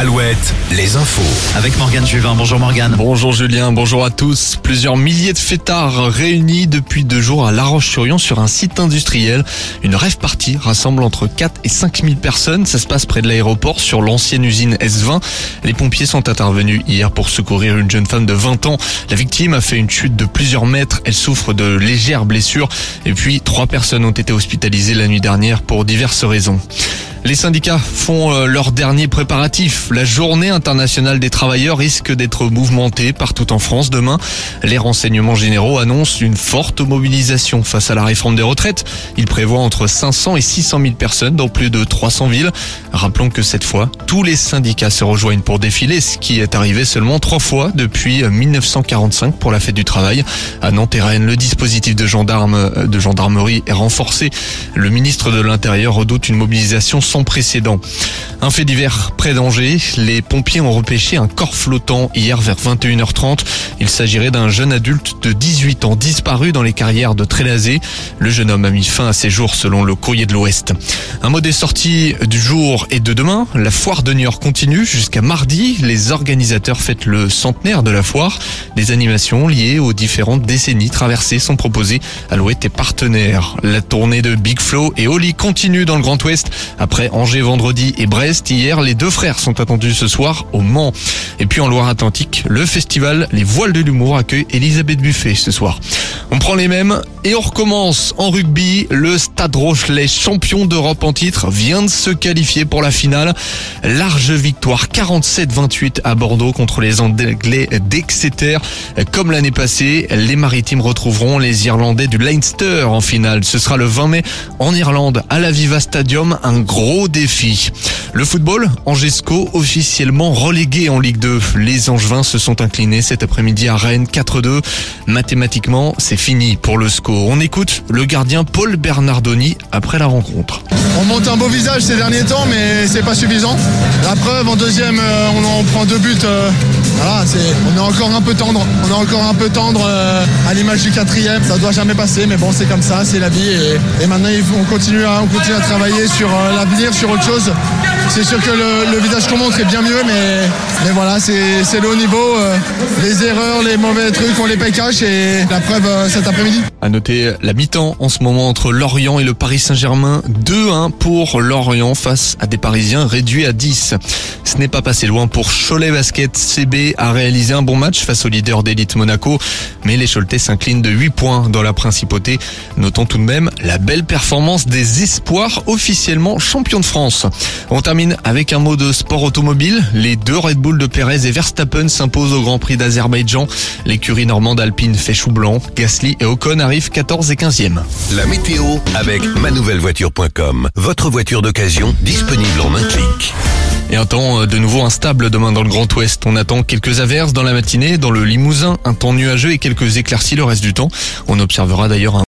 Alouette, les infos. Avec Morgane Juvin. Bonjour Morgane. Bonjour Julien, bonjour à tous. Plusieurs milliers de fêtards réunis depuis deux jours à La Roche-sur-Yon sur un site industriel. Une rêve partie rassemble entre 4 et 5 000 personnes. Ça se passe près de l'aéroport sur l'ancienne usine S20. Les pompiers sont intervenus hier pour secourir une jeune femme de 20 ans. La victime a fait une chute de plusieurs mètres. Elle souffre de légères blessures. Et puis, trois personnes ont été hospitalisées la nuit dernière pour diverses raisons. Les syndicats font euh, leur dernier préparatif. La journée internationale des travailleurs risque d'être mouvementée partout en France demain. Les renseignements généraux annoncent une forte mobilisation face à la réforme des retraites. Ils prévoient entre 500 et 600 000 personnes dans plus de 300 villes. Rappelons que cette fois, tous les syndicats se rejoignent pour défiler, ce qui est arrivé seulement trois fois depuis 1945 pour la fête du travail. À Nantes le dispositif de gendarmes, de gendarmerie est renforcé. Le ministre de l'Intérieur redoute une mobilisation sans. Un fait divers près d'Angers, les pompiers ont repêché un corps flottant hier vers 21h30. Il s'agirait d'un jeune adulte de 18 ans disparu dans les carrières de Trélazé. Le jeune homme a mis fin à ses jours selon le courrier de l'Ouest. Un mot des sorties du jour et de demain. La foire de Niort continue jusqu'à mardi. Les organisateurs fêtent le centenaire de la foire. Des animations liées aux différentes décennies traversées sont proposées. Alouette est partenaire. La tournée de Big Flow et Oli continue dans le Grand Ouest Angers vendredi et Brest hier, les deux frères sont attendus ce soir au Mans. Et puis en Loire-Atlantique, le festival Les Voiles de l'Humour accueille Elisabeth Buffet ce soir. On prend les mêmes et on recommence en rugby. Le Stade Rochelet, champion d'Europe en titre, vient de se qualifier pour la finale. Large victoire 47-28 à Bordeaux contre les Anglais d'Exeter. Comme l'année passée, les Maritimes retrouveront les Irlandais du Leinster en finale. Ce sera le 20 mai en Irlande à la Viva Stadium. Un gros défi. Le football, Angesco officiellement relégué en Ligue 2. Les Angevins se sont inclinés cet après-midi à Rennes 4-2. Mathématiquement, c'est fini pour le SCO. On écoute le gardien Paul Bernardoni après la rencontre. On monte un beau visage ces derniers temps, mais c'est pas suffisant. La preuve, en deuxième, euh, on en prend deux buts. Voilà, on est encore un peu tendre. On est encore un peu tendre euh, à l'image du quatrième. Ça doit jamais passer, mais bon, c'est comme ça, c'est la vie. Et, et maintenant, on continue, à, on à travailler sur euh, l'avenir, sur autre chose. C'est sûr que le, visage qu'on montre est bien mieux, mais, voilà, c'est, le haut niveau. euh, les erreurs, les mauvais trucs, on les paye cash. Et la preuve cet après-midi. À noter la mi-temps en ce moment entre Lorient et le Paris Saint-Germain. 2-1 pour Lorient face à des Parisiens réduits à 10. Ce n'est pas passé loin pour Cholet Basket. CB a réalisé un bon match face au leader d'élite Monaco. Mais les Choletais s'inclinent de 8 points dans la principauté. Notons tout de même la belle performance des espoirs officiellement champions de France. On termine avec un mot de sport automobile. Les deux Red Bull de Perez et Verstappen s'imposent au Grand Prix d'Azerbaïdjan. L'écurie normande alpine fait chou blanc. Gasly et Ocon arrivent 14 et 15e. La météo avec manouvellevoiture.com. Votre voiture d'occasion disponible en un clic. Et un temps euh, de nouveau instable demain dans le Grand Ouest. On attend quelques averses dans la matinée, dans le Limousin, un temps nuageux et quelques éclaircies le reste du temps. On observera d'ailleurs un